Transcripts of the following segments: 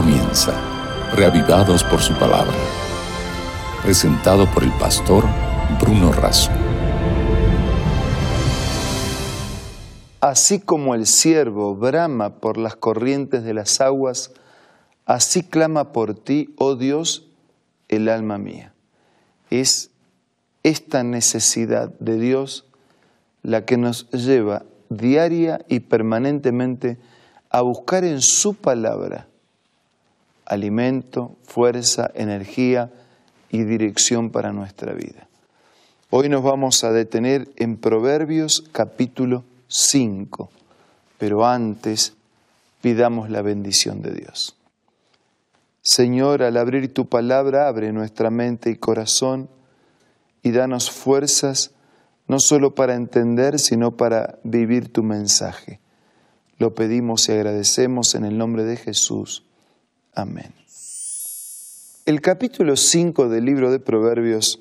comienza, reavivados por su palabra. Presentado por el pastor Bruno Razo. Así como el siervo brama por las corrientes de las aguas, así clama por ti, oh Dios, el alma mía. Es esta necesidad de Dios la que nos lleva diaria y permanentemente a buscar en su palabra alimento, fuerza, energía y dirección para nuestra vida. Hoy nos vamos a detener en Proverbios capítulo 5, pero antes pidamos la bendición de Dios. Señor, al abrir tu palabra, abre nuestra mente y corazón y danos fuerzas no solo para entender, sino para vivir tu mensaje. Lo pedimos y agradecemos en el nombre de Jesús. Amén. El capítulo 5 del libro de Proverbios,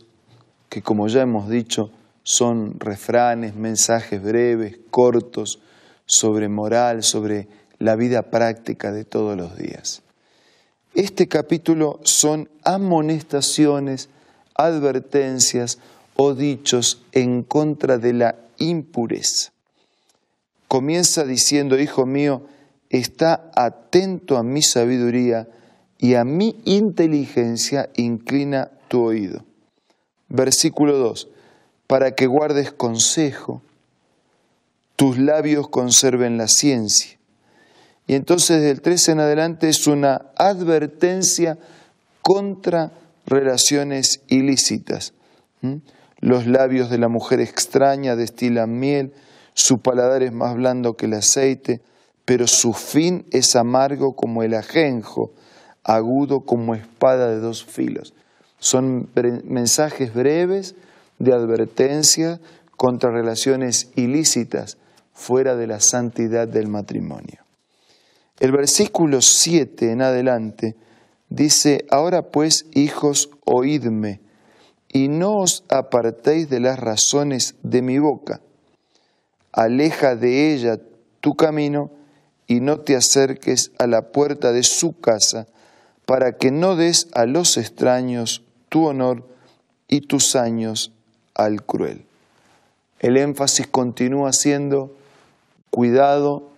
que como ya hemos dicho, son refranes, mensajes breves, cortos, sobre moral, sobre la vida práctica de todos los días. Este capítulo son amonestaciones, advertencias o dichos en contra de la impureza comienza diciendo, Hijo mío, está atento a mi sabiduría y a mi inteligencia inclina tu oído. Versículo 2, para que guardes consejo, tus labios conserven la ciencia. Y entonces del 13 en adelante es una advertencia contra relaciones ilícitas. Los labios de la mujer extraña destilan miel, su paladar es más blando que el aceite, pero su fin es amargo como el ajenjo, agudo como espada de dos filos. Son mensajes breves de advertencia contra relaciones ilícitas fuera de la santidad del matrimonio. El versículo 7 en adelante dice, ahora pues, hijos, oídme, y no os apartéis de las razones de mi boca aleja de ella tu camino y no te acerques a la puerta de su casa, para que no des a los extraños tu honor y tus años al cruel. El énfasis continúa siendo cuidado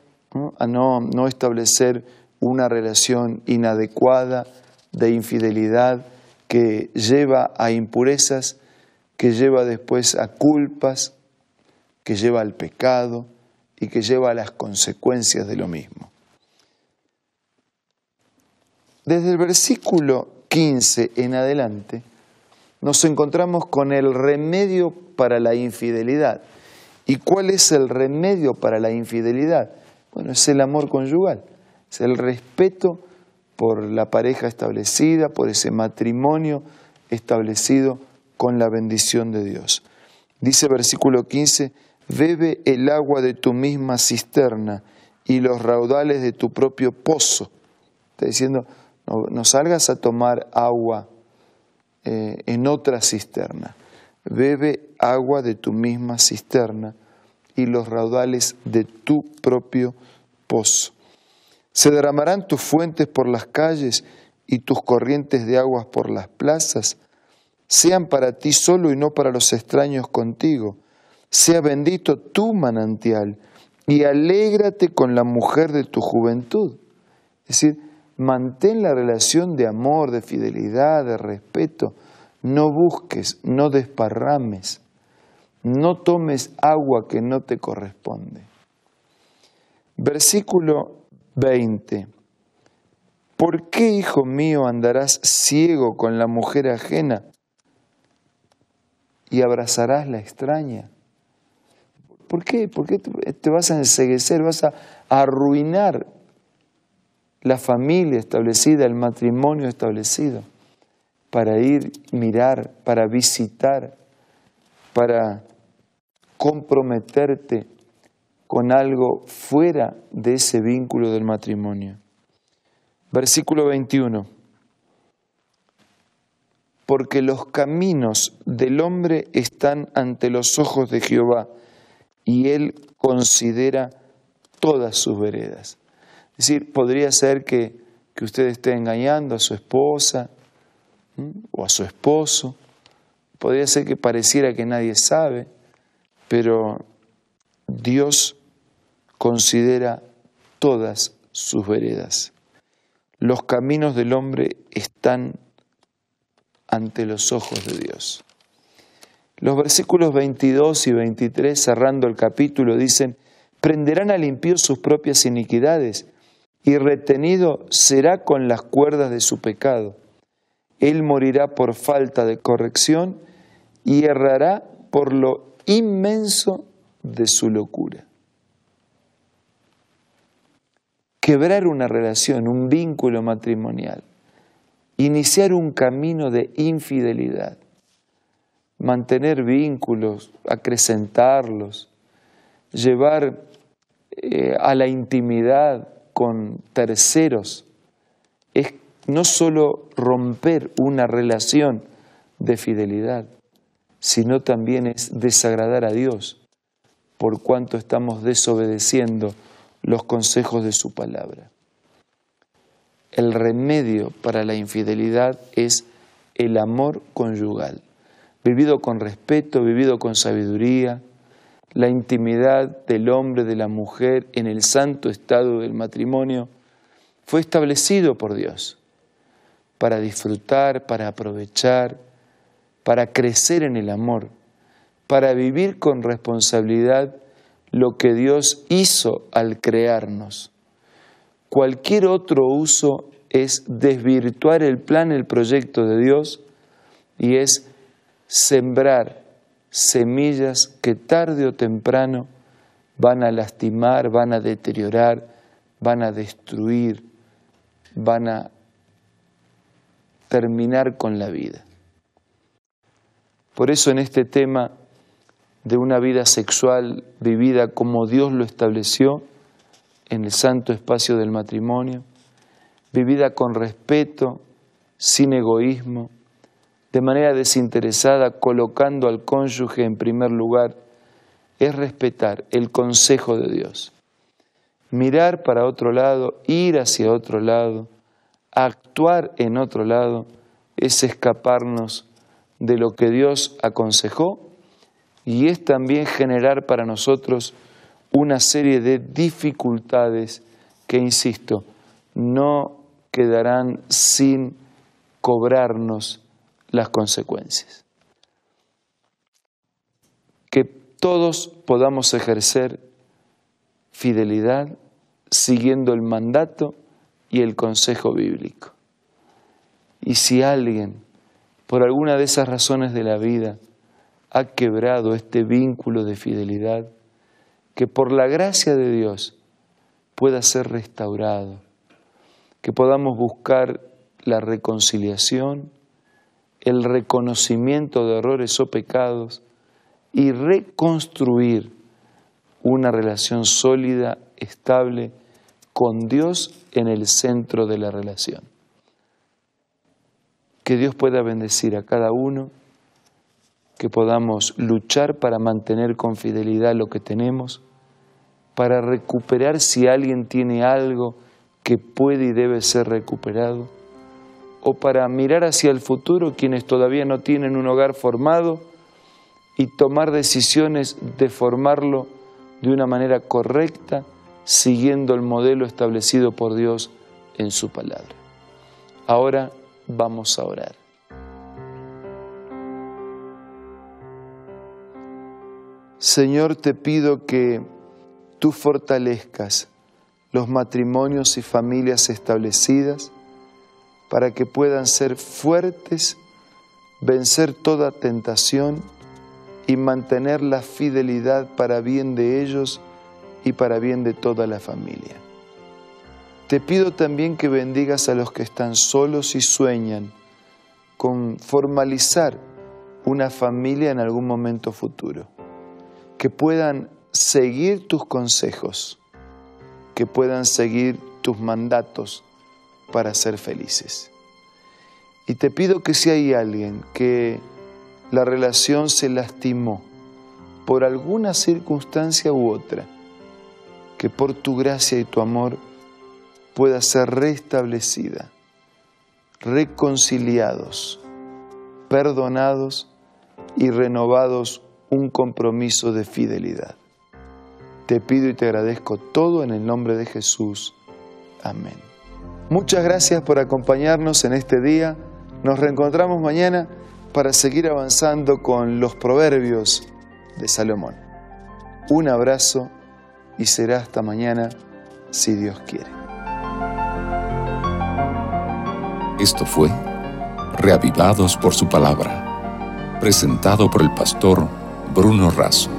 a no, no establecer una relación inadecuada de infidelidad que lleva a impurezas, que lleva después a culpas, que lleva al pecado y que lleva a las consecuencias de lo mismo. Desde el versículo 15 en adelante nos encontramos con el remedio para la infidelidad. ¿Y cuál es el remedio para la infidelidad? Bueno, es el amor conyugal, es el respeto por la pareja establecida, por ese matrimonio establecido con la bendición de Dios. Dice versículo 15, bebe el agua de tu misma cisterna y los raudales de tu propio pozo. Está diciendo, no, salgas a tomar agua eh, en otra cisterna. Bebe agua de tu misma cisterna y los raudales de tu propio pozo. Se derramarán tus fuentes por las calles y tus corrientes de aguas por las plazas. Sean para ti solo y no para los extraños contigo sea bendito tu manantial y alégrate con la mujer de tu juventud. Es decir, mantén la relación de amor, de fidelidad, de respeto. No busques, no desparrames, no tomes agua que no te corresponde. Versículo 20. ¿Por qué, hijo mío, andarás ciego con la mujer ajena y abrazarás la extraña? ¿Por qué? ¿Por qué te vas a enseguecer? Vas a arruinar la familia establecida, el matrimonio establecido, para ir, mirar, para visitar, para comprometerte con algo fuera de ese vínculo del matrimonio. Versículo 21. Porque los caminos del hombre están ante los ojos de Jehová y Él considera todas sus veredas. Es decir, podría ser que, que usted esté engañando a su esposa o a su esposo. Podría ser que pareciera que nadie sabe, pero Dios considera todas sus veredas. Los caminos del hombre están ante los ojos de Dios. Los versículos 22 y 23, cerrando el capítulo, dicen, prenderán al impío sus propias iniquidades y retenido será con las cuerdas de su pecado. Él morirá por falta de corrección y errará por lo inmenso de su locura. Quebrar una relación, un vínculo matrimonial, iniciar un camino de infidelidad, mantener vínculos, acrecentarlos, llevar eh, a la intimidad con terceros, es no solo romper una relación de fidelidad, sino también es desagradar a Dios por cuanto estamos desobedeciendo los consejos de su palabra. El remedio para la infidelidad es el amor conyugal, vivido con respeto, vivido con sabiduría, la intimidad del hombre, de la mujer en el santo estado del matrimonio, fue establecido por Dios para disfrutar, para aprovechar, para crecer en el amor, para vivir con responsabilidad lo que Dios hizo al crearnos. Cualquier otro uso es desvirtuar el plan, el proyecto de Dios y es sembrar semillas que tarde o temprano van a lastimar, van a deteriorar, van a destruir, van a terminar con la vida. Por eso en este tema de una vida sexual vivida como Dios lo estableció en el santo espacio del matrimonio, vivida con respeto, sin egoísmo, de manera desinteresada, colocando al cónyuge en primer lugar, es respetar el consejo de Dios. Mirar para otro lado, ir hacia otro lado, actuar en otro lado, es escaparnos de lo que Dios aconsejó y es también generar para nosotros una serie de dificultades que, insisto, no quedarán sin cobrarnos las consecuencias. Que todos podamos ejercer fidelidad siguiendo el mandato y el consejo bíblico. Y si alguien, por alguna de esas razones de la vida, ha quebrado este vínculo de fidelidad, que por la gracia de Dios pueda ser restaurado, que podamos buscar la reconciliación, el reconocimiento de errores o pecados y reconstruir una relación sólida, estable, con Dios en el centro de la relación. Que Dios pueda bendecir a cada uno, que podamos luchar para mantener con fidelidad lo que tenemos, para recuperar si alguien tiene algo que puede y debe ser recuperado o para mirar hacia el futuro quienes todavía no tienen un hogar formado y tomar decisiones de formarlo de una manera correcta, siguiendo el modelo establecido por Dios en su palabra. Ahora vamos a orar. Señor, te pido que tú fortalezcas los matrimonios y familias establecidas, para que puedan ser fuertes, vencer toda tentación y mantener la fidelidad para bien de ellos y para bien de toda la familia. Te pido también que bendigas a los que están solos y sueñan con formalizar una familia en algún momento futuro, que puedan seguir tus consejos, que puedan seguir tus mandatos, para ser felices. Y te pido que si hay alguien que la relación se lastimó por alguna circunstancia u otra, que por tu gracia y tu amor pueda ser restablecida, reconciliados, perdonados y renovados un compromiso de fidelidad. Te pido y te agradezco todo en el nombre de Jesús. Amén. Muchas gracias por acompañarnos en este día. Nos reencontramos mañana para seguir avanzando con los proverbios de Salomón. Un abrazo y será hasta mañana si Dios quiere. Esto fue Reavivados por su palabra, presentado por el pastor Bruno Razo.